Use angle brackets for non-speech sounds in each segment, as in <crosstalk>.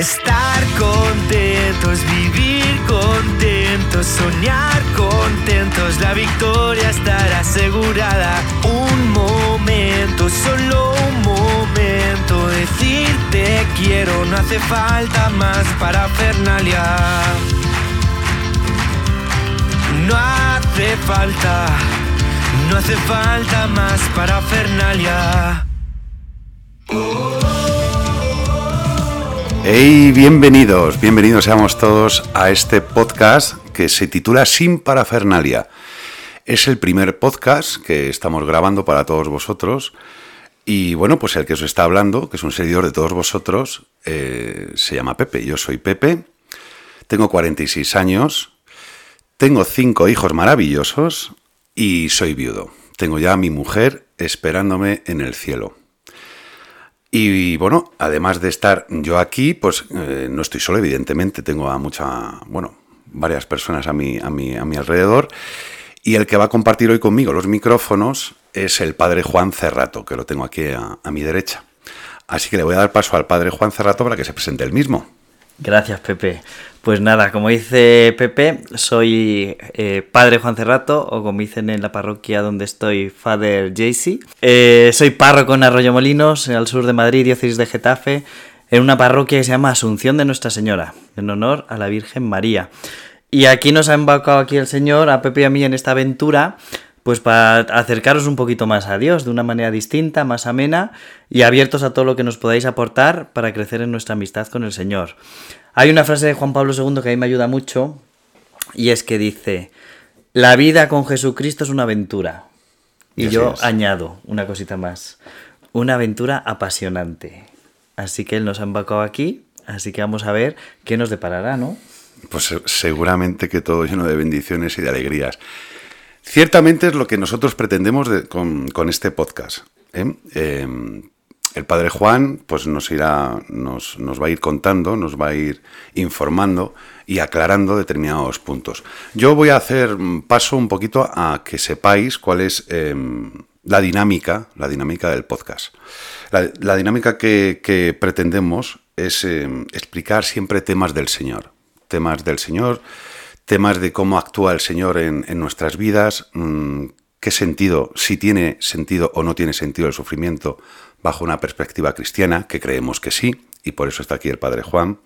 Estar contentos, vivir contentos, soñar contentos, la victoria estará asegurada. Un momento, solo un momento, decirte quiero, no hace falta más para Fernalia. No hace falta, no hace falta más para Fernalia. Hey, bienvenidos, bienvenidos seamos todos a este podcast que se titula Sin Parafernalia. Es el primer podcast que estamos grabando para todos vosotros. Y bueno, pues el que os está hablando, que es un seguidor de todos vosotros, eh, se llama Pepe. Yo soy Pepe, tengo 46 años, tengo cinco hijos maravillosos y soy viudo. Tengo ya a mi mujer esperándome en el cielo. Y bueno, además de estar yo aquí, pues eh, no estoy solo, evidentemente, tengo a mucha, bueno, varias personas a mi, a, mi, a mi alrededor. Y el que va a compartir hoy conmigo los micrófonos es el padre Juan Cerrato, que lo tengo aquí a, a mi derecha. Así que le voy a dar paso al padre Juan Cerrato para que se presente él mismo. Gracias, Pepe. Pues nada, como dice Pepe, soy eh, padre Juan Cerrato, o como dicen en la parroquia donde estoy, Father Jaycee. Eh, soy párroco en Arroyo Molinos, al sur de Madrid, diócesis de Getafe, en una parroquia que se llama Asunción de Nuestra Señora, en honor a la Virgen María. Y aquí nos ha embaucado aquí el Señor, a Pepe y a mí, en esta aventura, pues para acercaros un poquito más a Dios, de una manera distinta, más amena, y abiertos a todo lo que nos podáis aportar para crecer en nuestra amistad con el Señor. Hay una frase de Juan Pablo II que a mí me ayuda mucho y es que dice, la vida con Jesucristo es una aventura. Y, yo añado una cosita más, una aventura apasionante. Así que él nos ha embacado aquí, así que vamos a ver qué nos deparará, ¿no? Pues seguramente que todo lleno de bendiciones y de alegrías. Ciertamente es lo que nosotros pretendemos con, este podcast. ¿eh? Eh, el padre Juan pues nos irá, nos, va a ir contando, nos va a ir informando y aclarando determinados puntos. Yo voy a hacer paso un poquito a que sepáis cuál es em, la dinámica, la dinámica del podcast. La, dinámica que, pretendemos es em, explicar siempre temas del Señor, temas del Señor, temas de cómo actúa el Señor en, nuestras vidas, mm, qué sentido, si tiene sentido o no tiene sentido el sufrimiento bajo una perspectiva cristiana, que creemos que sí, y por eso está aquí el Padre Juan.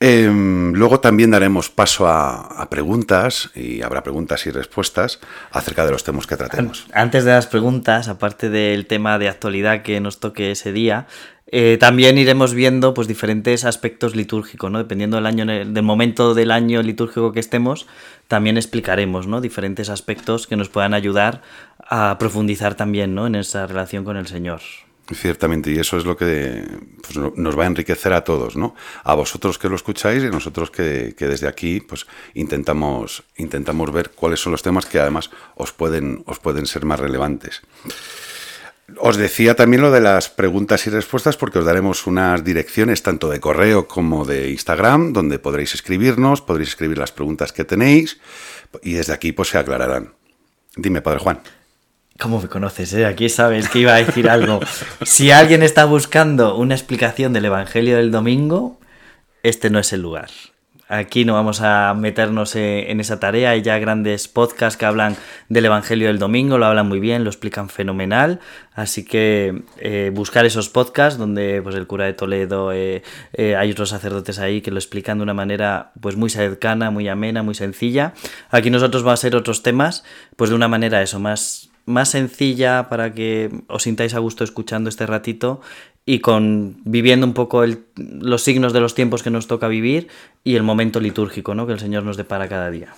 Em, luego también daremos paso a, preguntas y habrá preguntas y respuestas acerca de los temas que tratemos. Antes de las preguntas, aparte del tema de actualidad que nos toque ese día, eh, también iremos viendo pues, diferentes aspectos litúrgicos, ¿no? Dependiendo del año, del momento del año litúrgico que estemos, también explicaremos, ¿no? Diferentes aspectos que nos puedan ayudar a profundizar también, ¿no? En esa relación con el Señor. Ciertamente, y eso es lo que pues, nos va a enriquecer a todos, ¿no? A vosotros que lo escucháis y a nosotros que, que, desde aquí pues, intentamos, intentamos ver cuáles son los temas que además os pueden, os pueden ser más relevantes. Os decía también lo de las preguntas y respuestas porque os daremos unas direcciones tanto de correo como de Instagram donde podréis escribirnos, podréis escribir las preguntas que tenéis y desde aquí pues se aclararán. Dime, Padre Juan. ¿Cómo me conoces? Eh? Aquí sabes que iba a decir algo. Si alguien está buscando una explicación del Evangelio del Domingo, este no es el lugar. Aquí no vamos a meternos eh, en esa tarea. Hay ya grandes podcasts que hablan del Evangelio del Domingo, lo hablan muy bien, lo explican fenomenal. Así que eh, buscar esos podcasts donde pues, el cura de Toledo, eh, hay otros sacerdotes ahí que lo explican de una manera pues, muy cercana, muy amena, muy sencilla. Aquí nosotros vamos a ser otros temas, pues de una manera eso, más, más sencilla para que os sintáis a gusto escuchando este ratito y con viviendo un poco los signos de los tiempos que nos toca vivir y el momento litúrgico ¿no? que el Señor nos depara cada día.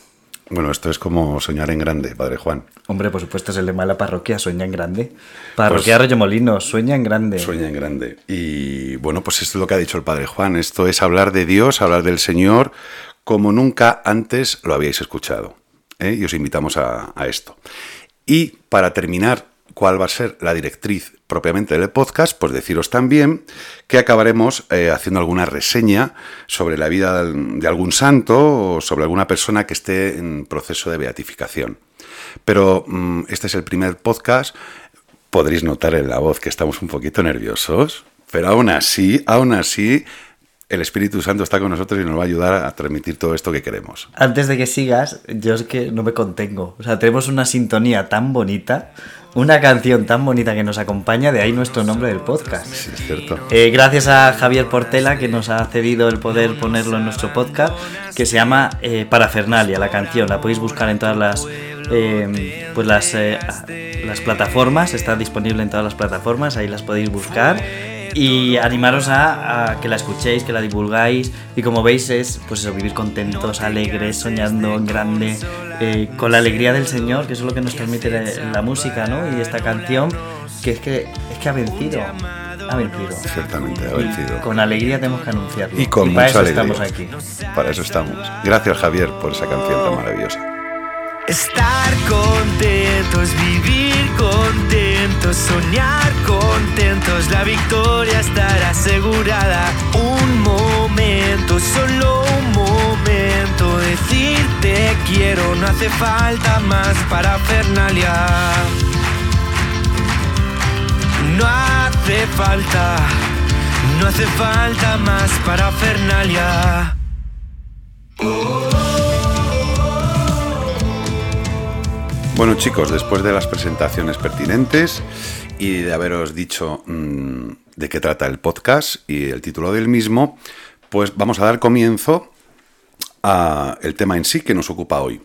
Bueno, esto es como soñar en grande, Padre Juan. Hombre, por supuesto es el lema de la parroquia, sueña en grande. Parroquia pues, Molino, sueña en grande. Sueña en grande. Y bueno, pues esto es lo que ha dicho el Padre Juan. Esto es hablar de Dios, hablar del Señor, como nunca antes lo habíais escuchado. ¿eh? Y os invitamos a, a esto. Y para terminar cuál va a ser la directriz propiamente del podcast, pues deciros también que acabaremos eh, haciendo alguna reseña sobre la vida de algún santo o sobre alguna persona que esté en proceso de beatificación. Pero mm, este es el primer podcast, podréis notar en la voz que estamos un poquito nerviosos, pero aún así, aún así, el Espíritu Santo está con nosotros y nos va a ayudar a transmitir todo esto que queremos. Antes de que sigas, yo es que no me contengo. O sea, tenemos una sintonía tan bonita, una canción tan bonita que nos acompaña, de ahí nuestro nombre del podcast. Sí, es cierto. Eh, gracias a Javier Portela que nos ha cedido el poder ponerlo en nuestro podcast, que se llama eh, Parafernalia, la canción. La podéis buscar en todas las, eh, pues las, eh, las plataformas, está disponible en todas las plataformas, ahí las podéis buscar. Y animaros a, a que la escuchéis, que la divulgáis. Y como veis es, pues eso, vivir contentos, alegres, soñando en grande, eh, con la alegría del Señor, que eso es lo que nos transmite la, la música, ¿no? Y esta canción, que es que, es que ha vencido, ha vencido. Ciertamente, ha Y vencido. con alegría tenemos que anunciarlo. Y con para mucha eso alegría. estamos aquí. Para eso estamos. Gracias, Javier, por esa canción tan maravillosa. Estar contentos, vivir contentos, soñar contentos, la victoria estará asegurada. Un momento, solo un momento, decirte quiero, no hace falta más para Fernalia. No hace falta, no hace falta más para Fernalia. Bueno, chicos, después de las presentaciones pertinentes y de haberos dicho mm, de qué trata el podcast y el título del mismo, pues vamos a dar comienzo a el tema en sí que nos ocupa hoy.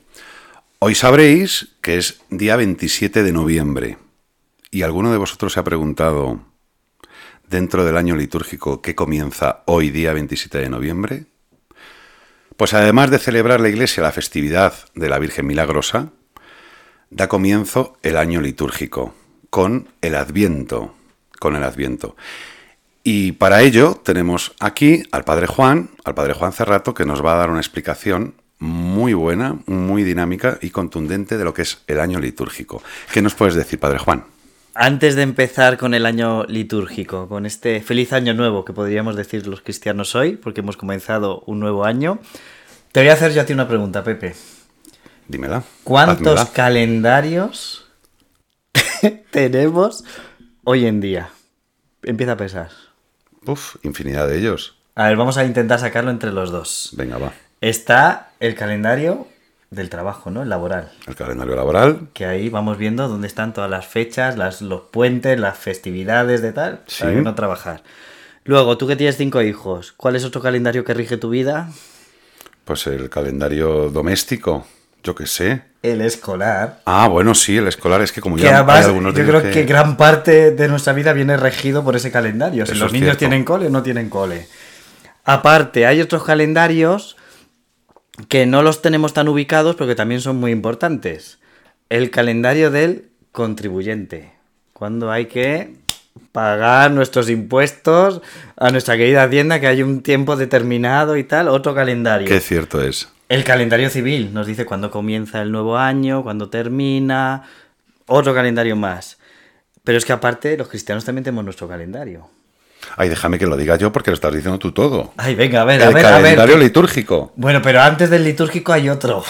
Hoy sabréis que es día 27 de noviembre y alguno de vosotros se ha preguntado dentro del año litúrgico que comienza hoy día 27 de noviembre. Pues además de celebrar la Iglesia la festividad de la Virgen Milagrosa, da comienzo el año litúrgico con el Adviento, con el Adviento. Y para ello tenemos aquí al Padre Juan, al Padre Juan Cerrato, que nos va a dar una explicación muy buena, muy dinámica y contundente de lo que es el año litúrgico. ¿Qué nos puedes decir, Padre Juan? Antes de empezar con el año litúrgico, con este feliz año nuevo que podríamos decir los cristianos hoy, porque hemos comenzado un nuevo año, te voy a hacer yo a ti una pregunta, Pepe. Dímela. ¿Cuántos házmela. calendarios <laughs> tenemos hoy en día? Empieza a pensar. Uf, infinidad de ellos. A ver, vamos a intentar sacarlo entre los dos. Venga, va. Está el calendario del trabajo, ¿no? El laboral. El calendario laboral. Que ahí vamos viendo dónde están todas las fechas, las, los puentes, las festividades de tal, Sí. para no trabajar. Luego, tú que tienes cinco hijos, ¿cuál es otro calendario que rige tu vida? Pues el calendario doméstico. Yo qué sé. El escolar. Ah, bueno, sí, el escolar es que como Que ya hay además, algunos de yo creo que... gran parte de nuestra vida viene regido por ese calendario. Si los niños cierto. tienen cole o no tienen cole. Aparte, hay otros calendarios que no los tenemos tan ubicados porque también son muy importantes. El calendario del contribuyente. Cuando hay que pagar nuestros impuestos a nuestra querida Hacienda, que hay un tiempo determinado y tal. Otro calendario. Qué cierto es. El calendario civil nos dice cuándo comienza el nuevo año, cuándo termina, otro calendario más. Pero es que aparte los cristianos también tenemos nuestro calendario. Ay, déjame que lo diga yo porque lo estás diciendo tú todo. Ay, venga, a ver, a el a ver. calendario litúrgico. Bueno, pero antes del litúrgico hay otro.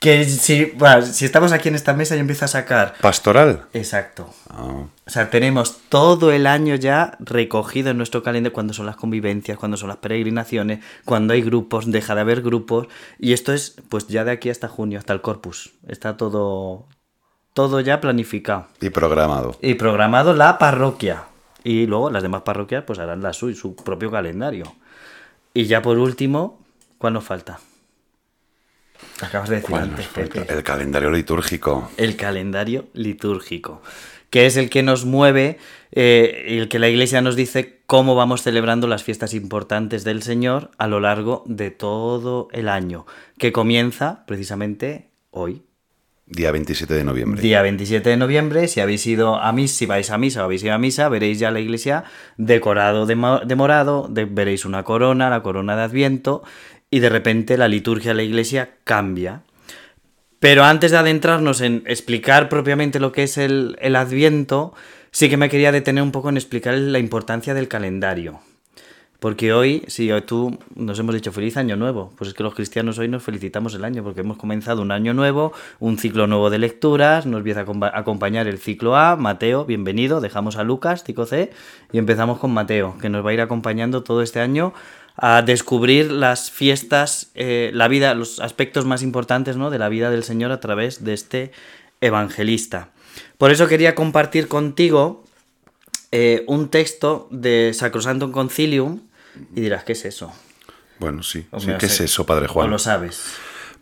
Que si, bueno, si estamos aquí en esta mesa yo empiezo a sacar. Pastoral. Exacto. Ah, O sea, tenemos todo el año ya recogido en nuestro calendario cuando son las convivencias, cuando son las peregrinaciones, cuando hay grupos, deja de haber grupos. Y esto es, pues ya de aquí hasta junio, hasta el corpus. Está todo, todo ya planificado. y programado. Y programado la parroquia. Y luego las demás parroquias pues harán la suya, su propio calendario. Y ya por último, ¿cuál nos falta? Acabas de decir El calendario litúrgico. el calendario litúrgico, que es el que nos mueve, eh, el que la iglesia nos dice cómo vamos celebrando las fiestas importantes del Señor a lo largo de todo el año, que comienza precisamente hoy, Día 27 de noviembre. día 27 de noviembre. Si habéis ido a misa, si vais a misa o habéis ido a misa, veréis ya la iglesia decorado de morado, de- veréis una corona, la corona de Adviento, y de repente la liturgia de la iglesia cambia. Pero antes de adentrarnos en explicar propiamente lo que es el, el Adviento, sí que me quería detener un poco en explicar la importancia del calendario. Porque hoy, si hoy tú nos hemos dicho feliz año nuevo, pues es que los cristianos hoy nos felicitamos el año, porque hemos comenzado un año nuevo, un ciclo nuevo de lecturas, nos empieza a acompa- a acompañar el ciclo A, Mateo, bienvenido, dejamos a Lucas, ciclo C, y empezamos con Mateo, que nos va a ir acompañando todo este año a descubrir las fiestas, eh, la vida, los aspectos más importantes ¿no? de la vida del Señor a través de este evangelista. Por eso quería compartir contigo eh, un texto de Sacrosantum Concilium y dirás, ¿qué es eso? Bueno, sí. ¿Qué es eso, Padre ¿O Juan? lo sabes?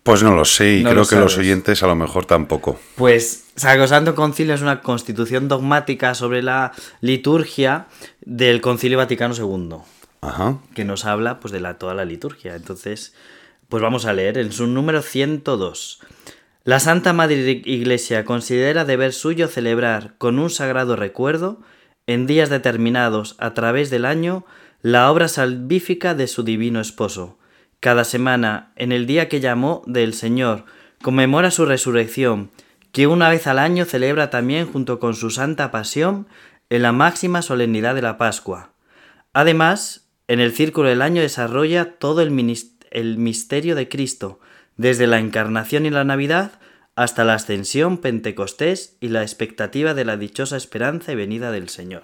Pues no lo sé y No creo lo que los oyentes a lo mejor tampoco. Pues Sacrosanto Concilio es una constitución dogmática sobre la liturgia del Concilio Vaticano II, Que nos habla pues de toda la liturgia. Entonces, pues vamos a leer en su número 102. La Santa Madre Iglesia considera deber suyo celebrar con un sagrado recuerdo, en días determinados a través del año, la obra salvífica de su divino esposo. Cada semana, en el día que llamó del Señor, conmemora su resurrección, que una vez al año celebra también junto con su santa pasión en la máxima solemnidad de la Pascua. Además, en el círculo del año desarrolla todo el, misterio de Cristo, desde la encarnación y la Navidad hasta la ascensión, Pentecostés y la expectativa de la dichosa esperanza y venida del Señor.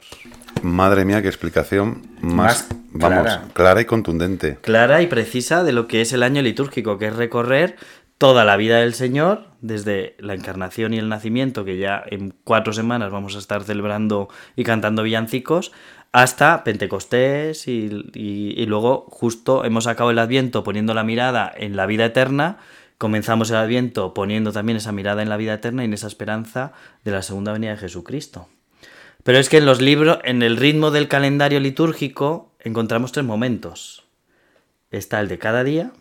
Madre mía, qué explicación más, Más vamos, clara. clara y contundente. Clara y precisa de lo que es el año litúrgico, que es recorrer toda la vida del Señor, desde la encarnación y el nacimiento, que ya en cuatro semanas vamos a estar celebrando y cantando villancicos, hasta Pentecostés y, luego justo hemos acabado el Adviento poniendo la mirada en la vida eterna, comenzamos el Adviento poniendo también esa mirada en la vida eterna y en esa esperanza de la segunda venida de Jesucristo. Pero es que en los libros, en el ritmo del calendario litúrgico, encontramos tres momentos. Está el de cada día,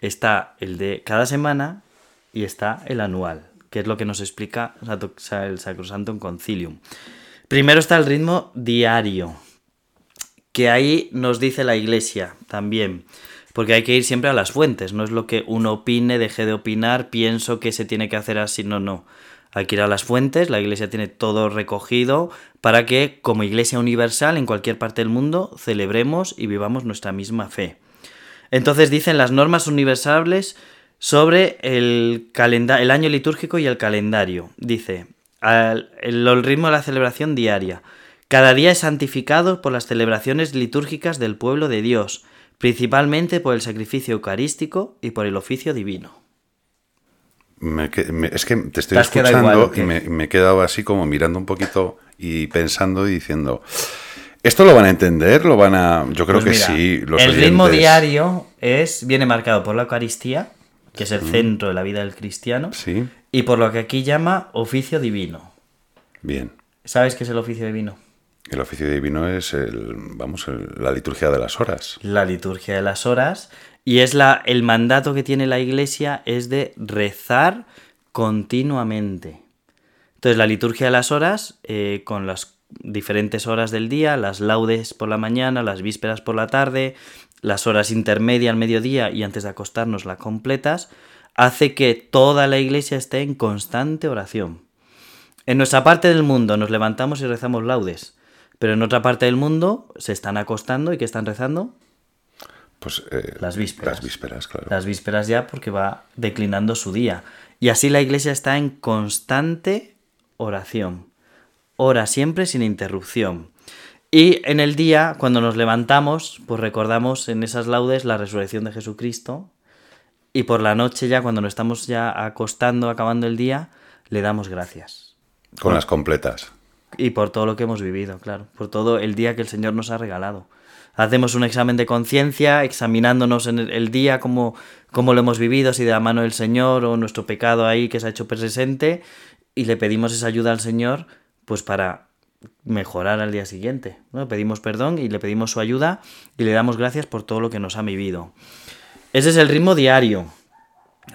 está el de cada semana y está el anual, que es lo que nos explica el Sacrosantum Concilium. Primero está el ritmo diario, que ahí nos dice la Iglesia también, porque hay que ir siempre a las fuentes, no es lo que uno opine, deje de opinar, pienso que se tiene que hacer así, no, no. Hay que ir a las fuentes, la Iglesia tiene todo recogido para que como Iglesia universal en cualquier parte del mundo celebremos y vivamos nuestra misma fe. Entonces dicen las normas universales sobre el, el año litúrgico y el calendario. Dice, al- el, ritmo de la celebración diaria. Cada día es santificado por las celebraciones litúrgicas del pueblo de Dios, principalmente por el sacrificio eucarístico y por el oficio divino. Me que- me- es que te estoy ¿Te has quedado escuchando igual y me, me he quedado así como mirando un poquito y pensando y diciendo, ¿esto lo van a entender? ¿Lo van a...? Yo creo Pues que sí. Los el ritmo diario es, viene marcado por la Eucaristía, que es el centro de la vida del cristiano, Sí, y por lo que aquí llama oficio divino. bien. ¿Sabes qué es el oficio divino? El oficio divino es el, vamos, el- la liturgia de las horas. la liturgia de las horas y es la el mandato que tiene la iglesia es de rezar continuamente entonces la liturgia de las horas eh, con las diferentes horas del día las laudes por la mañana las vísperas por la tarde las horas intermedias al mediodía y antes de acostarnos las completas hace que toda la iglesia esté en constante oración en nuestra parte del mundo nos levantamos y rezamos laudes, pero en otra parte del mundo se están acostando y que están rezando Pues, eh, Las vísperas. Las vísperas, claro. las vísperas ya porque va declinando su día. Y así la iglesia está en constante oración. Ora siempre sin interrupción. Y en el día, cuando nos levantamos, pues recordamos en esas laudes la resurrección de Jesucristo. Y por la noche ya, cuando nos estamos ya acostando, acabando el día, le damos gracias. Con las completas. Y por todo lo que hemos vivido, claro. Por todo el día que el Señor nos ha regalado. Hacemos un examen de conciencia, examinándonos en el, el día, cómo, cómo lo hemos vivido, si de la mano del Señor o nuestro pecado ahí que se ha hecho presente, y le pedimos esa ayuda al Señor, pues para mejorar al día siguiente. ¿no? Pedimos perdón y le pedimos su ayuda y le damos gracias por todo lo que nos ha vivido. Ese es el ritmo diario.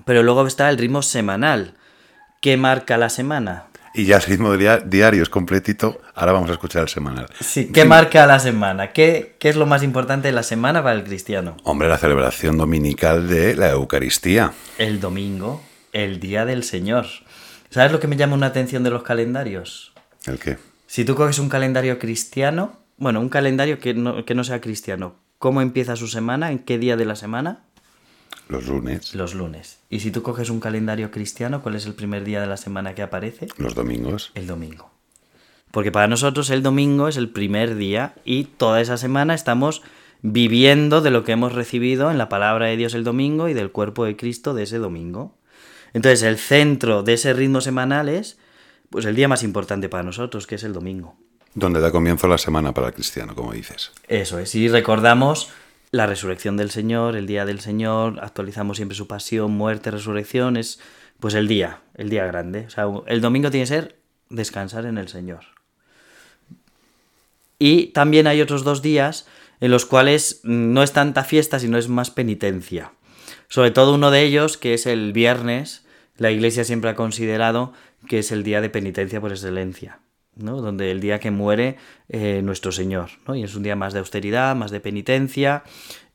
Pero luego está el ritmo semanal. ¿Qué marca la semana? Y ya el ritmo dia- diario es completito. Ahora vamos a escuchar el semanal. Sí, ¿qué marca la semana? ¿Qué, ¿Qué es lo más importante de la semana para el cristiano? Hombre, la celebración dominical de la Eucaristía. El domingo, el día del Señor. ¿Sabes lo que me llama una atención de los calendarios? ¿El qué? Si tú coges un calendario cristiano, bueno, un calendario que no, que no sea cristiano, ¿cómo empieza su semana? ¿En qué día de la semana? Los lunes, Los lunes. Y si tú coges un calendario cristiano, ¿cuál es el primer día de la semana que aparece? los domingos. El domingo. Porque para nosotros el domingo es el primer día y toda esa semana estamos viviendo de lo que hemos recibido en la palabra de Dios el domingo y del cuerpo de Cristo de ese domingo. Entonces, el centro de ese ritmo semanal es pues el día más importante para nosotros, que es el domingo. Donde da comienzo la semana para el cristiano, como dices. Eso es, y recordamos la resurrección del Señor, el día del Señor, actualizamos siempre su pasión, muerte, resurrección, es pues el día, el día grande. O sea, el domingo tiene que ser descansar en el Señor. Y también hay otros dos días en los cuales no es tanta fiesta, sino es más penitencia. Sobre todo uno de ellos, que es el viernes, la Iglesia siempre ha considerado que es el día de penitencia por excelencia. ¿No? donde el día que muere eh, nuestro Señor, y es un día más de austeridad, más de penitencia,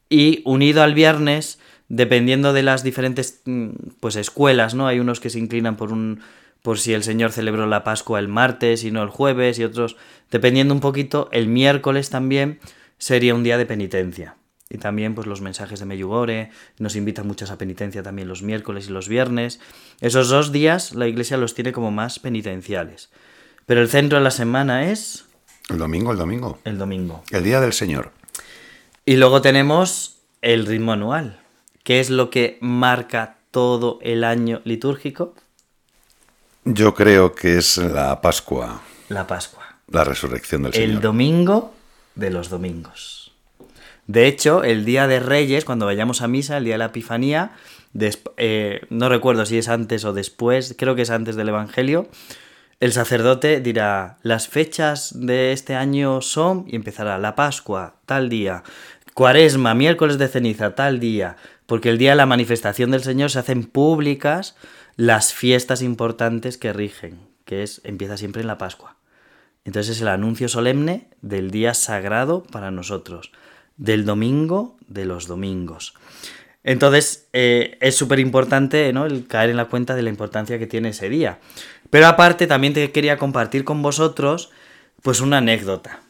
y unido al viernes, dependiendo de las diferentes mm, pues, escuelas, ¿no? hay unos que se inclinan por un por si el Señor celebró la Pascua el martes y no el jueves, y otros, dependiendo un poquito, el miércoles también sería un día de penitencia. Y también pues los mensajes de Meyugore nos invitan muchas a penitencia también los miércoles y los viernes. Esos dos días la iglesia los tiene como más penitenciales. Pero el centro de la semana es... El domingo, el domingo. El domingo. El día del Señor. Y luego tenemos el ritmo anual, que es lo que marca todo el año litúrgico. Yo creo que es la Pascua. La Pascua. La resurrección del Señor. El domingo de los domingos. De hecho, el día de Reyes, cuando vayamos a misa, el día de la Epifanía, eh, no recuerdo si es antes o después, creo que es antes del Evangelio, el sacerdote dirá, las fechas de este año son, y empezará la Pascua, tal día, Cuaresma, miércoles de ceniza, tal día, porque el día de la manifestación del Señor se hacen públicas las fiestas importantes que rigen, que es, empieza siempre en la Pascua. Entonces es el anuncio solemne del día sagrado para nosotros, del domingo de los domingos. Entonces eh, es súper importante ¿no? el caer en la cuenta de la importancia que tiene ese día. Pero aparte también te quería compartir con vosotros pues una anécdota.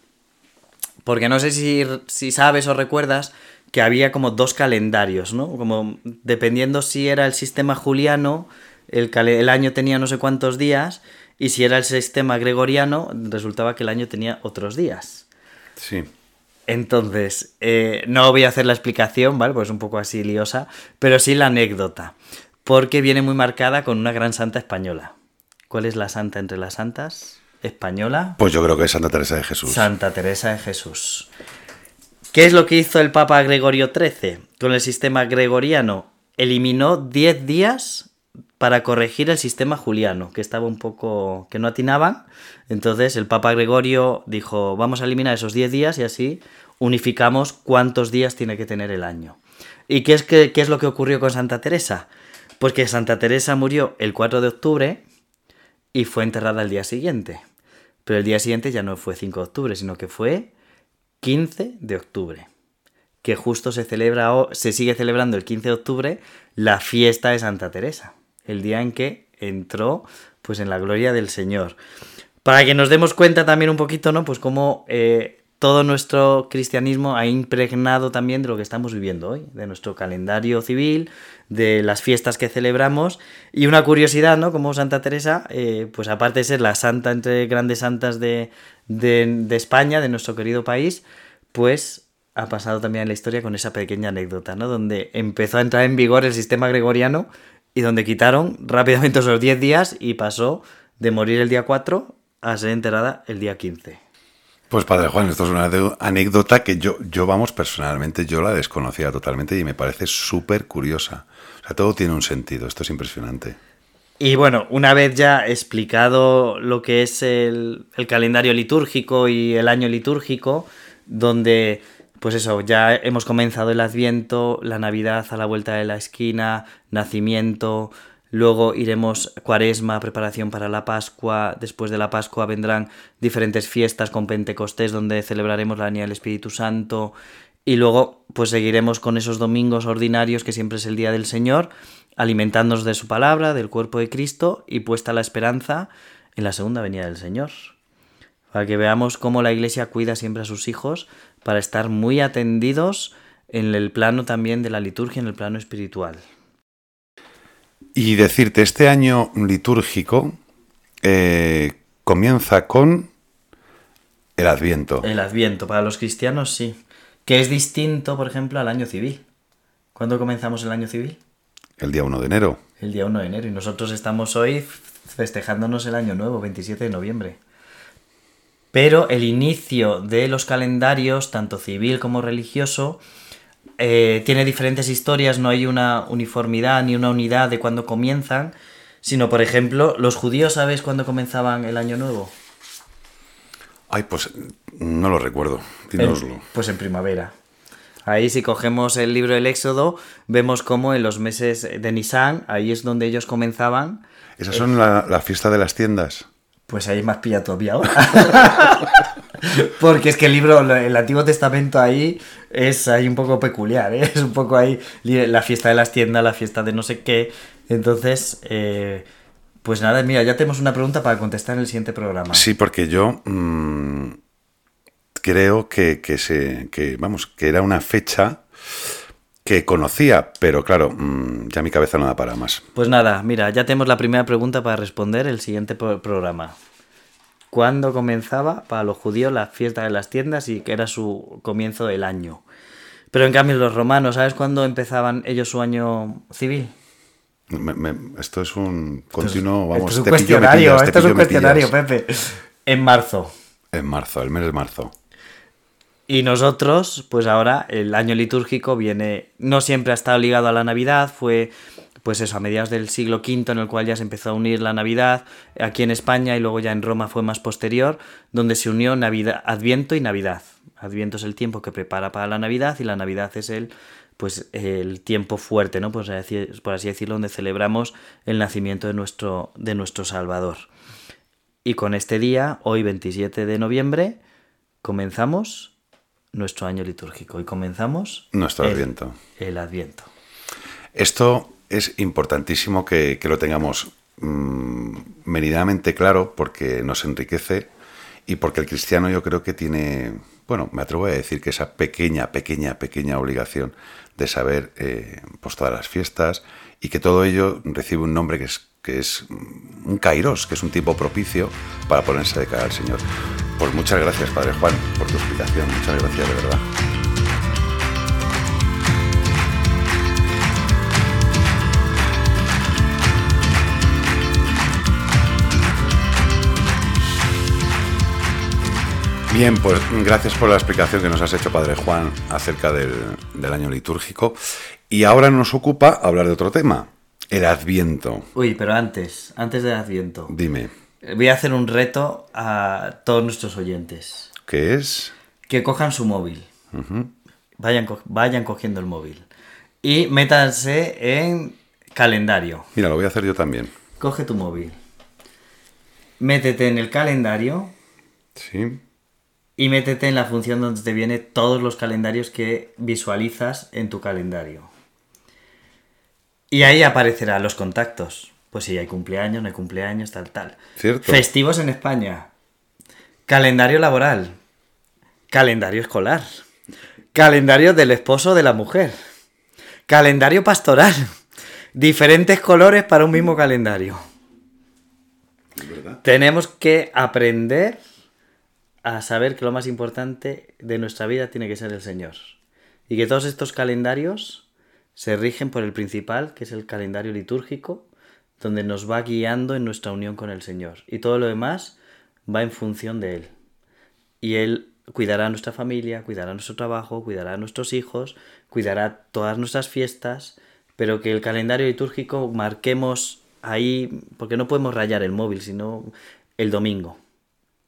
Porque no sé si, si sabes o recuerdas que había como dos calendarios, ¿no? Como dependiendo si era el sistema juliano, el, el año tenía no sé cuántos días, y si era el sistema gregoriano, resultaba que el año tenía otros días. Sí. Entonces, eh, no voy a hacer la explicación, ¿vale? Pues es un poco así liosa, pero sí la anécdota, porque viene muy marcada con una gran santa española. ¿Cuál es la santa entre las santas? ¿Española? Pues yo creo que es Santa Teresa de Jesús. Santa Teresa de Jesús. ¿Qué es lo que hizo el Papa Gregorio XIII con el sistema gregoriano? Eliminó 10 días para corregir el sistema juliano, que estaba un poco. que no atinaban. Entonces el Papa Gregorio dijo: Vamos a eliminar esos 10 días y así unificamos cuántos días tiene que tener el año. ¿Y qué es, qué es lo que ocurrió con Santa Teresa? Pues que Santa Teresa murió el 4 de octubre y fue enterrada el día siguiente. Pero el día siguiente ya no fue 5 de octubre, sino que fue 15 de octubre. Que justo se celebra, se sigue celebrando el 15 de octubre la fiesta de Santa Teresa el día en que entró pues en la gloria del Señor. Para que nos demos cuenta también un poquito, ¿no? Pues cómo eh, todo nuestro cristianismo ha impregnado también de lo que estamos viviendo hoy, de nuestro calendario civil, de las fiestas que celebramos. Y una curiosidad, ¿no? Como Santa Teresa, eh, pues aparte de ser la santa entre grandes santas de, de España, de nuestro querido país, pues ha pasado también en la historia con esa pequeña anécdota, ¿no? Donde empezó a entrar en vigor el sistema gregoriano y donde quitaron rápidamente esos 10 días y pasó de morir el día 4 a ser enterrada el día 15. Pues padre Juan, esto es una anécdota que yo, yo vamos, personalmente, yo la desconocía totalmente y me parece súper curiosa. O sea, todo tiene un sentido, esto es impresionante. Y bueno, una vez ya explicado lo que es el, el calendario litúrgico y el año litúrgico, donde pues eso, ya hemos comenzado el Adviento, la Navidad a la vuelta de la esquina, nacimiento, luego iremos Cuaresma, preparación para la Pascua, después de la Pascua vendrán diferentes fiestas con Pentecostés donde celebraremos la venida del Espíritu Santo y luego pues seguiremos con esos domingos ordinarios que siempre es el día del Señor, alimentándonos de su palabra, del cuerpo de Cristo y puesta la esperanza en la segunda venida del Señor. Para que veamos cómo la Iglesia cuida siempre a sus hijos para estar muy atendidos en el plano también de la liturgia, en el plano espiritual. Y decirte, este año litúrgico eh, comienza con el Adviento. El Adviento, para los cristianos sí. que es distinto, por ejemplo, al año civil. ¿Cuándo comenzamos el año civil? El día 1 de enero. El día 1 de enero. Y nosotros estamos hoy festejándonos el año nuevo, 27 de noviembre. Pero el inicio de los calendarios, tanto civil como religioso, eh, tiene diferentes historias, no hay una uniformidad ni una unidad de cuándo comienzan, sino, por ejemplo, los judíos, ¿sabes cuándo comenzaban el año nuevo? Ay, pues no lo recuerdo. Dínoslo. pues en primavera. Ahí si cogemos el libro del Éxodo, vemos cómo en los meses de Nisan, ahí es donde ellos comenzaban. ¿Esas son la, la fiesta de las tiendas? Pues ahí más pilla todavía <laughs> ahora. Porque es que el libro, el Antiguo Testamento ahí es ahí un poco peculiar, ¿eh? <laughs> es un poco ahí la fiesta de las tiendas, la fiesta de no sé qué. Entonces, eh, pues nada, mira, ya tenemos una pregunta para contestar en el siguiente programa. Sí, porque yo mmm, creo que, que, se, que, vamos, que era una fecha que conocía, pero claro, mmm, ya mi cabeza no da para más. Pues nada, mira, ya tenemos la primera pregunta para responder el siguiente pro programa. ¿Cuándo comenzaba para los judíos la fiesta de las tiendas y que era su comienzo del año? Pero en cambio los romanos, ¿sabes cuándo empezaban ellos su año civil? Me, me, esto es un continuo, esto vamos, es un te cuestionario, pillo, pillas, esto es un cuestionario, pillas. Pepe. En marzo. En marzo, el mes de marzo. Y nosotros, pues ahora el año litúrgico viene, no siempre ha estado ligado a la Navidad, fue pues eso, a mediados del siglo V en el cual ya se empezó a unir la Navidad, aquí en España y luego ya en Roma fue más posterior, donde se unió Navidad, Adviento y Navidad. Adviento es el tiempo que prepara para la Navidad y la Navidad es el pues el tiempo fuerte, ¿no? Pues, por así decirlo, donde celebramos el nacimiento de nuestro, de nuestro Salvador. Y con este día, hoy 27 de noviembre, comenzamos nuestro año litúrgico y comenzamos Nuestro el, Adviento. El Adviento. Esto es importantísimo que, que lo tengamos mmm, meridamente claro porque nos enriquece y porque el cristiano yo creo que tiene, bueno, me atrevo a decir que esa pequeña, pequeña, pequeña obligación de saber eh, pues todas las fiestas y que todo ello recibe un nombre que es, que es un kairos, que es un tiempo propicio para ponerse de cara al Señor. Pues muchas gracias, Padre Juan, por tu explicación. Muchas gracias, de verdad. Bien, pues gracias por la explicación que nos has hecho, Padre Juan, acerca del, del, año litúrgico. Y ahora nos ocupa hablar de otro tema, el Adviento. Uy, pero antes, antes del Adviento. Dime. Voy a hacer un reto a todos nuestros oyentes. ¿Qué es? Que cojan su móvil. Uh -huh. vayan, co vayan cogiendo el móvil. Y métanse en calendario. Mira, lo voy a hacer yo también. Coge tu móvil. Métete en el calendario. Sí y métete en la función donde te vienen todos los calendarios que visualizas en tu calendario. Y ahí aparecerán los contactos. Pues si hay cumpleaños, no hay cumpleaños, tal, tal. Cierto. Festivos en España. Calendario laboral. Calendario escolar. Calendario del esposo de la mujer. Calendario pastoral. Diferentes colores para un mismo calendario. ¿verdad? Tenemos que aprender a saber que lo más importante de nuestra vida tiene que ser el Señor. Y que todos estos calendarios se rigen por el principal, que es el calendario litúrgico, donde nos va guiando en nuestra unión con el Señor. Y todo lo demás va en función de Él. Y Él cuidará a nuestra familia, cuidará nuestro trabajo, cuidará a nuestros hijos, cuidará todas nuestras fiestas, pero que el calendario litúrgico marquemos ahí, porque no podemos rayar el móvil, sino el domingo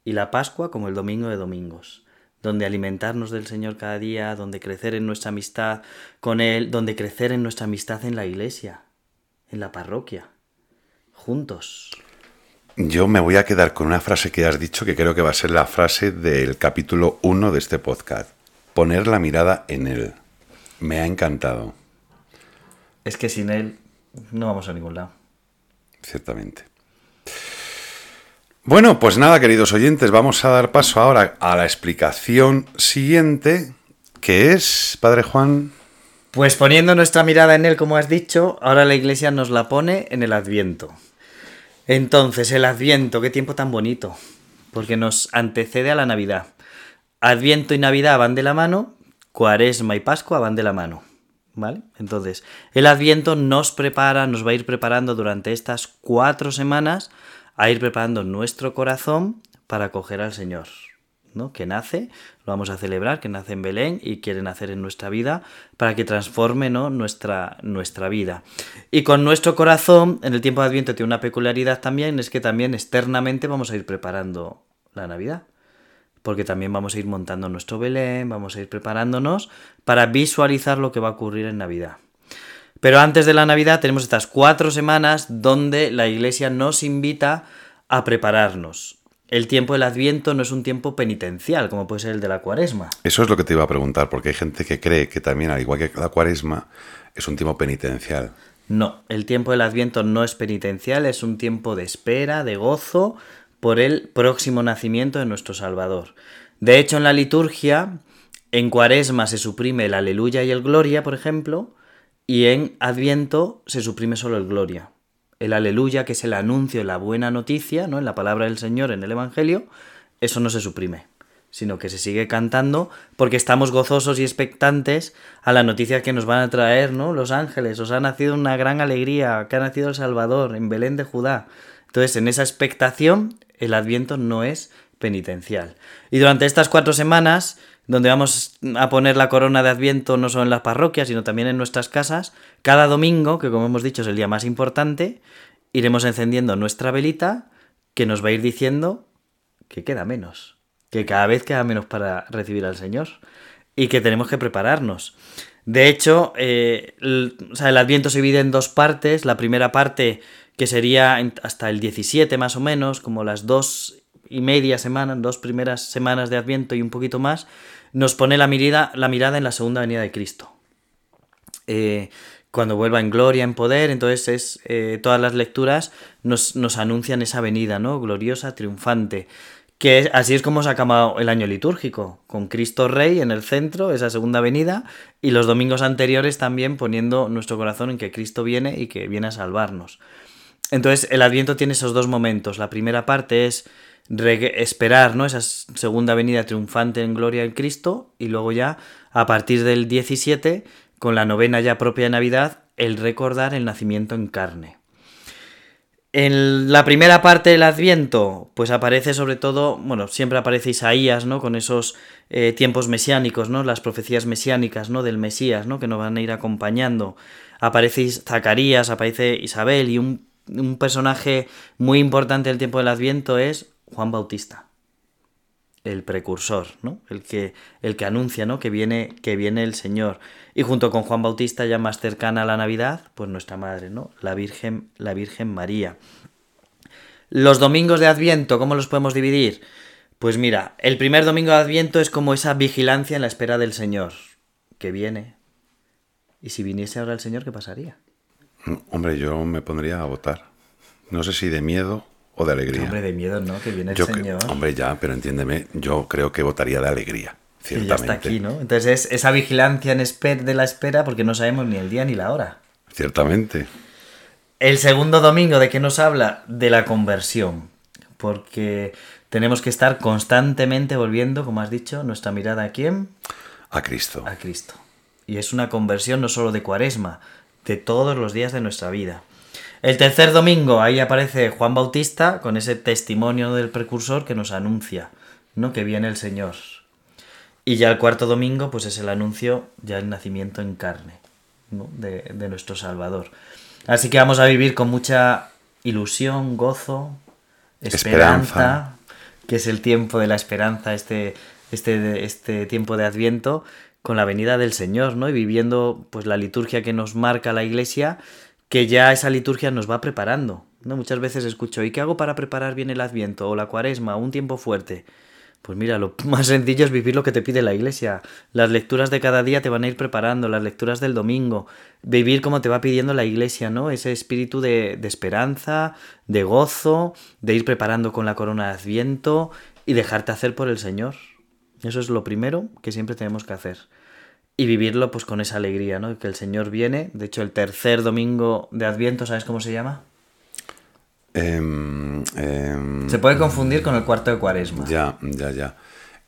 y la Pascua como el domingo de domingos, donde alimentarnos del Señor cada día, donde crecer en nuestra amistad con Él, donde crecer en nuestra amistad en la iglesia, en la parroquia, juntos. Yo me voy a quedar con una frase que has dicho que creo que va a ser la frase del capítulo 1 de este podcast. Poner la mirada en Él. Me ha encantado. Es que sin Él no vamos a ningún lado. Ciertamente. Bueno, pues nada, queridos oyentes, vamos a dar paso ahora a la explicación siguiente, que es, Padre Juan. Pues poniendo nuestra mirada en él, como has dicho, ahora la iglesia nos la pone en el Adviento. Entonces, el Adviento, qué tiempo tan bonito, porque nos antecede a la Navidad. Adviento y Navidad van de la mano Cuaresma y Pascua van de la mano. ¿Vale? Entonces, el Adviento nos prepara, nos va a ir preparando durante estas cuatro semanas a ir preparando nuestro corazón para acoger al Señor. ¿no? que nace, lo vamos a celebrar, que nace en Belén y quiere nacer en nuestra vida para que transforme ¿no? nuestra, nuestra vida. Y con nuestro corazón, en el tiempo de Adviento tiene una peculiaridad también, es que también externamente vamos a ir preparando la Navidad. Porque también vamos a ir montando nuestro Belén, vamos a ir preparándonos para visualizar lo que va a ocurrir en Navidad. Pero antes de la Navidad tenemos estas cuatro semanas donde la Iglesia nos invita a prepararnos, el tiempo del Adviento no es un tiempo penitencial, como puede ser el de la Cuaresma. Eso es lo que te iba a preguntar, porque hay gente que cree que también, al igual que la Cuaresma, es un tiempo penitencial. No, el tiempo del Adviento no es penitencial, es un tiempo de espera, de gozo por el próximo nacimiento de nuestro Salvador. De hecho, en la liturgia, en Cuaresma se suprime el aleluya y el gloria, por ejemplo, y en Adviento se suprime solo el gloria el aleluya, que es el anuncio, la buena noticia, ¿no? En la palabra del Señor, en el Evangelio, eso no se suprime, sino que se sigue cantando porque estamos gozosos y expectantes a la noticia que nos van a traer, ¿no? Los ángeles, os ha nacido una gran alegría, que ha nacido el Salvador en Belén de Judá. Entonces, en esa expectación, el Adviento no es penitencial. Y durante estas cuatro semanas, donde vamos a poner la corona de Adviento no solo en las parroquias, sino también en nuestras casas, cada domingo, que como hemos dicho es el día más importante, iremos encendiendo nuestra velita que nos va a ir diciendo que queda menos, que cada vez queda menos para recibir al Señor y que tenemos que prepararnos. De hecho, eh, el, el Adviento se divide en dos partes. La primera parte, que sería hasta el 17 más o menos, como las dos y media semana, dos primeras semanas de Adviento y un poquito más, nos pone la mirada, la mirada en la segunda venida de Cristo. Eh, cuando vuelva en gloria, en poder, entonces es, eh, todas las lecturas nos, nos, anuncian esa venida, ¿no? Gloriosa, triunfante. Que así es como se ha acabado el año litúrgico, con Cristo Rey en el centro, esa segunda venida, y los domingos anteriores también poniendo nuestro corazón en que Cristo viene y que viene a salvarnos. Entonces el Adviento tiene esos dos momentos. La primera parte es esperar ¿no? esa segunda venida triunfante en gloria en Cristo y luego ya a partir del 17 con la novena ya propia de Navidad el recordar el nacimiento en carne. En la primera parte del Adviento, pues aparece sobre todo, bueno, siempre aparece Isaías, ¿no? Con esos eh, tiempos mesiánicos, ¿no? Las profecías mesiánicas, ¿no? Del Mesías, ¿no? Que nos van a ir acompañando. Aparece Zacarías, aparece Isabel y un, un personaje muy importante del tiempo del Adviento es Juan Bautista, el precursor, ¿no? El que, el que anuncia, ¿no? Que viene, que viene el Señor. Y junto con Juan Bautista, ya más cercana a la Navidad, pues nuestra madre, ¿no? La Virgen, la Virgen María. Los domingos de Adviento, ¿cómo los podemos dividir? Pues mira, el primer domingo de Adviento es como esa vigilancia en la espera del Señor, que viene. ¿Y si viniese ahora el Señor, qué pasaría? Hombre, yo me pondría a votar. No sé si de miedo o de alegría. Hombre, de miedo, ¿no? Que viene el Señor. hombre, ya, pero entiéndeme, yo creo que votaría de alegría. Ciertamente. ya está aquí, ¿no? Entonces es esa vigilancia en de la espera porque no sabemos ni el día ni la hora. Ciertamente. El segundo domingo, ¿de qué nos habla? De la conversión. Porque tenemos que estar constantemente volviendo, como has dicho, nuestra mirada a quién? A Cristo. A Cristo. Y es una conversión no solo de cuaresma, de todos los días de nuestra vida. El tercer domingo, ahí aparece Juan Bautista con ese testimonio del precursor que nos anuncia, ¿no? Que viene el Señor. Y ya el cuarto domingo, pues es el anuncio, ya el nacimiento en carne, de, de nuestro Salvador. Así que vamos a vivir con mucha ilusión, gozo, esperanza, que es el tiempo de la esperanza, este, este, este tiempo de Adviento, con la venida del Señor, ¿no? Y viviendo pues la liturgia que nos marca la Iglesia que ya esa liturgia nos va preparando. ¿no? Muchas veces escucho, ¿y qué hago para preparar bien el Adviento o la Cuaresma o un tiempo fuerte? Pues mira, lo <laughs> más sencillo es vivir lo que te pide la iglesia. Las lecturas de cada día te van a ir preparando, las lecturas del domingo, vivir como te va pidiendo la iglesia, ¿no? Ese espíritu de, de esperanza, de gozo, de ir preparando con la corona de Adviento y dejarte hacer por el Señor. Eso es lo primero que siempre tenemos que hacer y vivirlo pues con esa alegría, ¿no? Que el Señor viene. De hecho, el tercer domingo de Adviento, ¿sabes cómo se llama? Em, em, se puede confundir con el cuarto de Cuaresma. Ya, ya, ya.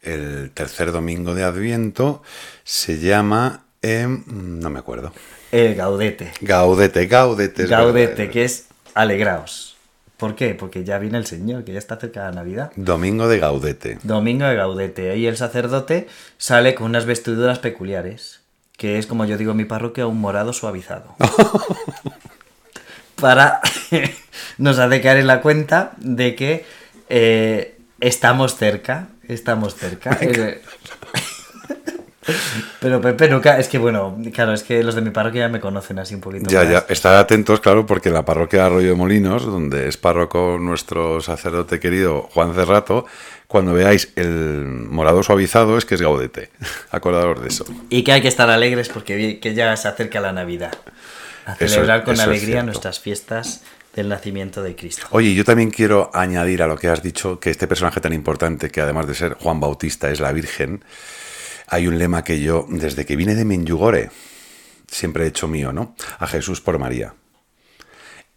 el tercer domingo de Adviento, se llama... em, no me acuerdo. El gaudete. Gaudete, gaudete. es Gaudete, que es alegraos. ¿Por qué? Porque ya viene el Señor, que ya está cerca la Navidad. Domingo de gaudete. Domingo de Gaudete. Ahí el sacerdote sale con unas vestiduras peculiares, que es, como yo digo en mi parroquia, un morado suavizado. <laughs> Para <laughs> nos hace caer en la cuenta de que eh, estamos cerca, estamos cerca. <laughs> Pero Pepe nunca, es que bueno, claro, es que los de mi parroquia ya me conocen así un poquito Ya, más. ya, estar atentos, claro, porque en la parroquia de Arroyo de Molinos, donde es párroco nuestro sacerdote querido Juan Cerrato, cuando veáis el morado suavizado es que es gaudete. <laughs> Acordaros de eso. Y que hay que estar alegres porque que ya se acerca la Navidad. A Eso- celebrar con eso alegría nuestras fiestas del nacimiento de Cristo. Oye, yo también quiero añadir a lo que has dicho que este personaje tan importante, que además de ser Juan Bautista, es la Virgen, hay un lema que yo, desde que vine de Menjugore, siempre he hecho mío, ¿no? A Jesús por María.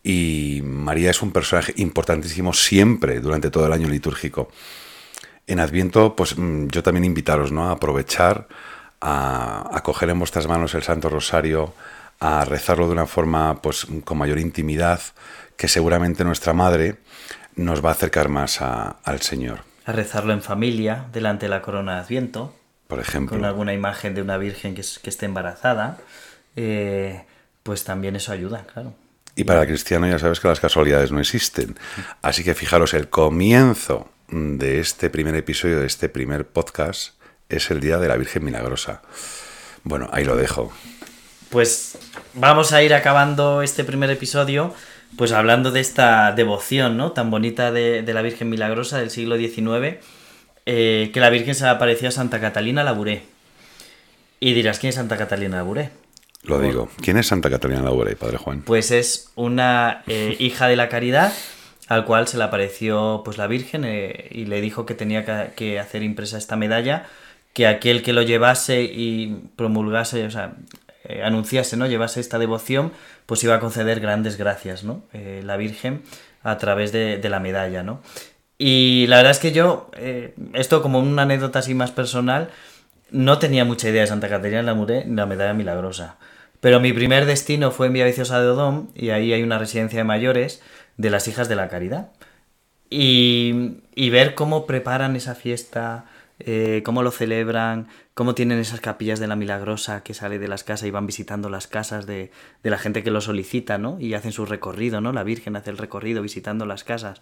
Y María es un personaje importantísimo siempre durante todo el año litúrgico. En Adviento, pues mm, yo también invitaros, ¿no? A aprovechar, a, a coger en vuestras manos el Santo Rosario, a rezarlo de una forma, pues, con mayor intimidad, que seguramente nuestra Madre nos va a acercar más a- al Señor. A rezarlo en familia, delante de la corona de Adviento, Por ejemplo. con alguna imagen de una virgen que, es- que esté embarazada. eh, pues también eso ayuda, claro. Y para el cristiano ya sabes que las casualidades no existen. Así que fijaros, el comienzo de este primer episodio, de este primer podcast, es el Día de la Virgen Milagrosa. Bueno, ahí lo dejo. Pues vamos a ir acabando este primer episodio, pues hablando de esta devoción, ¿no? Tan bonita de, de la Virgen Milagrosa del siglo XIX, eh, que la Virgen se le apareció a Santa Catalina Labouré. Y dirás, ¿quién es Santa Catalina Labouré? Lo digo. ¿Quién es Santa Catalina Laura, Padre Juan? Pues es una eh, hija de la caridad al cual se le apareció pues la Virgen eh, y le dijo que tenía que, que hacer impresa esta medalla, que aquel que lo llevase y promulgase, o sea, eh, anunciase, ¿no? Llevase esta devoción, pues iba a conceder grandes gracias, ¿no? Eh, la Virgen a través de, de la medalla, ¿no? Y la verdad es que yo, eh, esto como una anécdota así más personal, no tenía mucha idea de Santa Caterina de la Muré la medalla milagrosa. Pero mi primer destino fue en Villaviciosa de Odón y ahí hay una residencia de mayores de las hijas de la caridad. Y, y ver cómo preparan esa fiesta, eh, cómo lo celebran, cómo tienen esas capillas de la milagrosa que sale de las casas y van visitando las casas de, de la gente que lo solicita, ¿no? Y hacen su recorrido, ¿no? La Virgen hace el recorrido visitando las casas.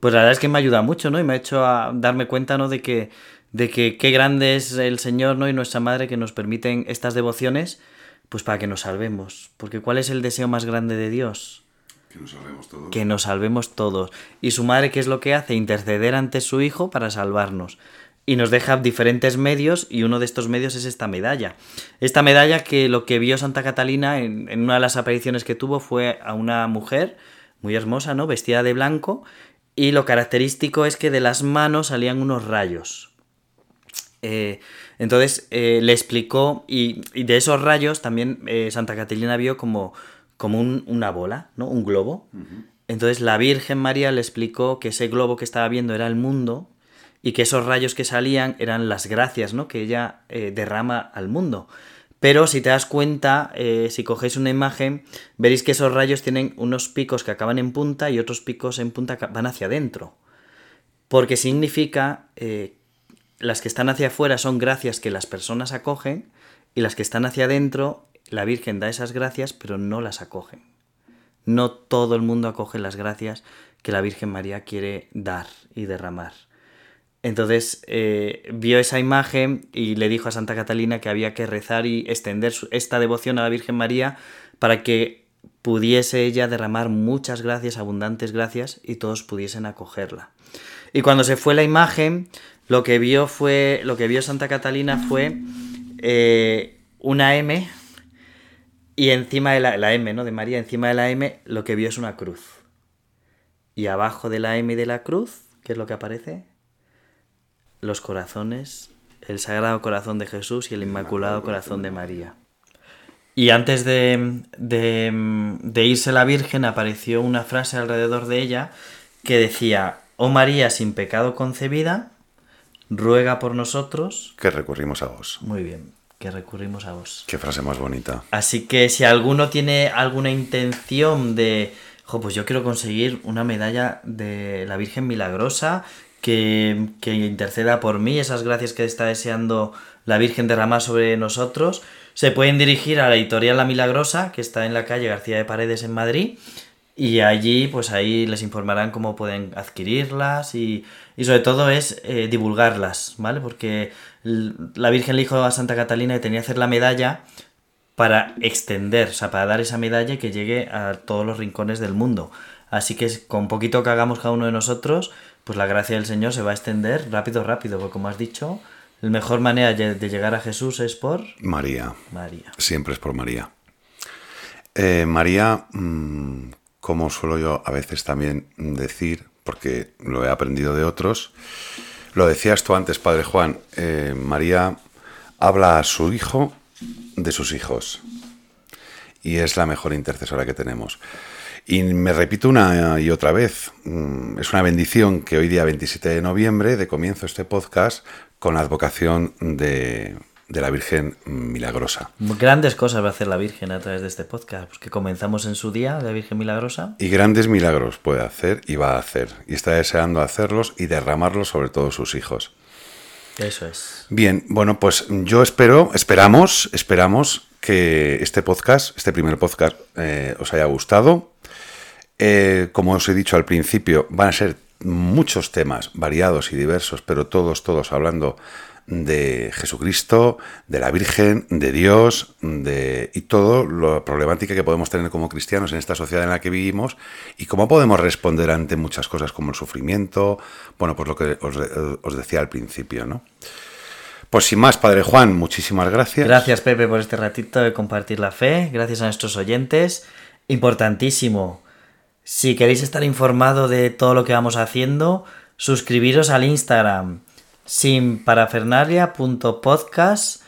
Pues la verdad es que me ayuda mucho, ¿no? Y me ha hecho a darme cuenta, ¿no? De que, de que qué grande es el Señor, ¿no? Y nuestra Madre que nos permiten estas devociones, pues para que nos salvemos. Porque ¿cuál es el deseo más grande de Dios? Que nos salvemos todos. que nos salvemos todos. Y su madre, ¿qué es lo que hace? Interceder ante su hijo para salvarnos. Y nos deja diferentes medios y uno de estos medios es esta medalla. Esta medalla que lo que vio Santa Catalina en, en una de las apariciones que tuvo fue a una mujer muy hermosa, ¿no? Vestida de blanco y lo característico es que de las manos salían unos rayos. Eh, entonces eh, le explicó, y, y de esos rayos también eh, Santa Catalina vio como, como un- una bola, ¿no? Un globo. Entonces la Virgen María le explicó que ese globo que estaba viendo era el mundo y que esos rayos que salían eran las gracias, ¿no? Que ella derrama al mundo. Pero si te das cuenta, eh, si cogéis una imagen, veréis que esos rayos tienen unos picos que acaban en punta y otros picos en punta que van hacia adentro. Porque significa, eh, las que están hacia afuera son gracias que las personas acogen y las que están hacia adentro, la Virgen da esas gracias pero no las acogen. No todo el mundo acoge las gracias que la Virgen María quiere dar y derramar. Entonces eh, vio esa imagen y le dijo a Santa Catalina que había que rezar y extender esta devoción a la Virgen María para que pudiese ella derramar muchas gracias, abundantes gracias, y todos pudiesen acogerla. Y cuando se fue la imagen, lo que vio fue, lo que vio Santa Catalina fue eh, una M y encima de la, la M, ¿no? De María, encima de la M, lo que vio es una cruz. Y abajo de la M y de la cruz, ¿qué es lo que aparece? Los corazones, el Sagrado Corazón de Jesús y el Inmaculado Corazón de María. Y antes de, de, de irse la Virgen apareció una frase alrededor de ella que decía, oh María sin pecado concebida, ruega por nosotros. Que recurrimos a vos. Muy bien, que recurrimos a vos. Qué frase más bonita. Así que si alguno tiene alguna intención de, jo, pues yo quiero conseguir una medalla de la Virgen Milagrosa que, interceda por mí, esas gracias que está deseando la Virgen derramar sobre nosotros, se pueden dirigir a la editorial La Milagrosa, que está en la calle García de Paredes en Madrid, y allí, pues ahí les informarán cómo pueden adquirirlas y, y sobre todo es eh, divulgarlas, ¿vale? Porque la Virgen le dijo a Santa Catalina que tenía que hacer la medalla para extender, o sea, para dar esa medalla que llegue a todos los rincones del mundo. Así que con poquito que hagamos cada uno de nosotros, pues la gracia del Señor se va a extender rápido, rápido, porque como has dicho, la mejor manera de llegar a Jesús es por María. María. Siempre es por María. Eh, María, mm, como suelo yo a veces también decir, porque lo he aprendido de otros, lo decías tú antes, Padre Juan, eh, María habla a su hijo de sus hijos y es la mejor intercesora que tenemos. Y me repito una y otra vez, mm, es una bendición que hoy día 27 de noviembre, de comienzo este podcast, con la advocación de, de la Virgen Milagrosa. Grandes cosas va a hacer la Virgen a través de este podcast, pues que comenzamos en su día, la Virgen Milagrosa. Y grandes milagros puede hacer y va a hacer. Y está deseando hacerlos y derramarlos sobre todos sus hijos. Eso es. Bien, bueno, pues yo espero, esperamos, esperamos que este podcast, este primer podcast, eh, os haya gustado. Eh, como os he dicho al principio, van a ser muchos temas variados y diversos, pero todos, todos hablando de Jesucristo, de la Virgen, de Dios, de y todo lo problemática que podemos tener como cristianos en esta sociedad en la que vivimos y cómo podemos responder ante muchas cosas como el sufrimiento, bueno, pues lo que os, os decía al principio, ¿no? Pues sin más, Padre Juan, muchísimas gracias. Gracias Pepe por este ratito de compartir la fe, gracias a nuestros oyentes. Importantísimo, si queréis estar informado de todo lo que vamos haciendo, suscribiros al Instagram sinparafernalia.podcast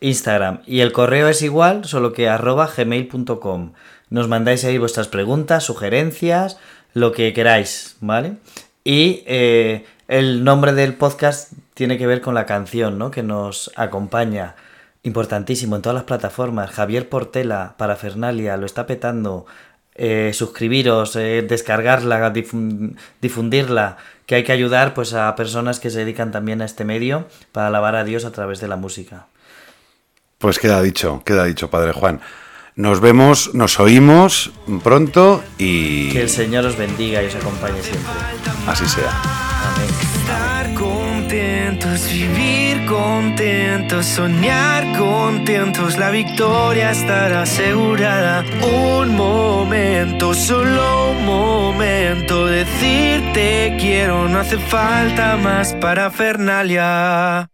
Instagram y el correo es igual, solo que arroba gmail.com. Nos mandáis ahí vuestras preguntas, sugerencias, lo que queráis, ¿vale? Y eh, el nombre del podcast tiene que ver con la canción, ¿no? Que nos acompaña. Importantísimo en todas las plataformas. Javier Portela, Parafernalia, lo está petando. Eh, suscribiros, eh, descargarla, difun- difundirla, que hay que ayudar pues a personas que se dedican también a este medio para alabar a Dios a través de la música. Pues queda dicho, queda dicho, Padre Juan. Nos vemos, nos oímos pronto y Que el Señor os bendiga y os acompañe siempre. así sea. Amén. Estar contentos, vivir contentos, soñar contentos, la victoria estará asegurada. Un momento, solo un momento, decirte quiero, no hace falta más para Fernalia.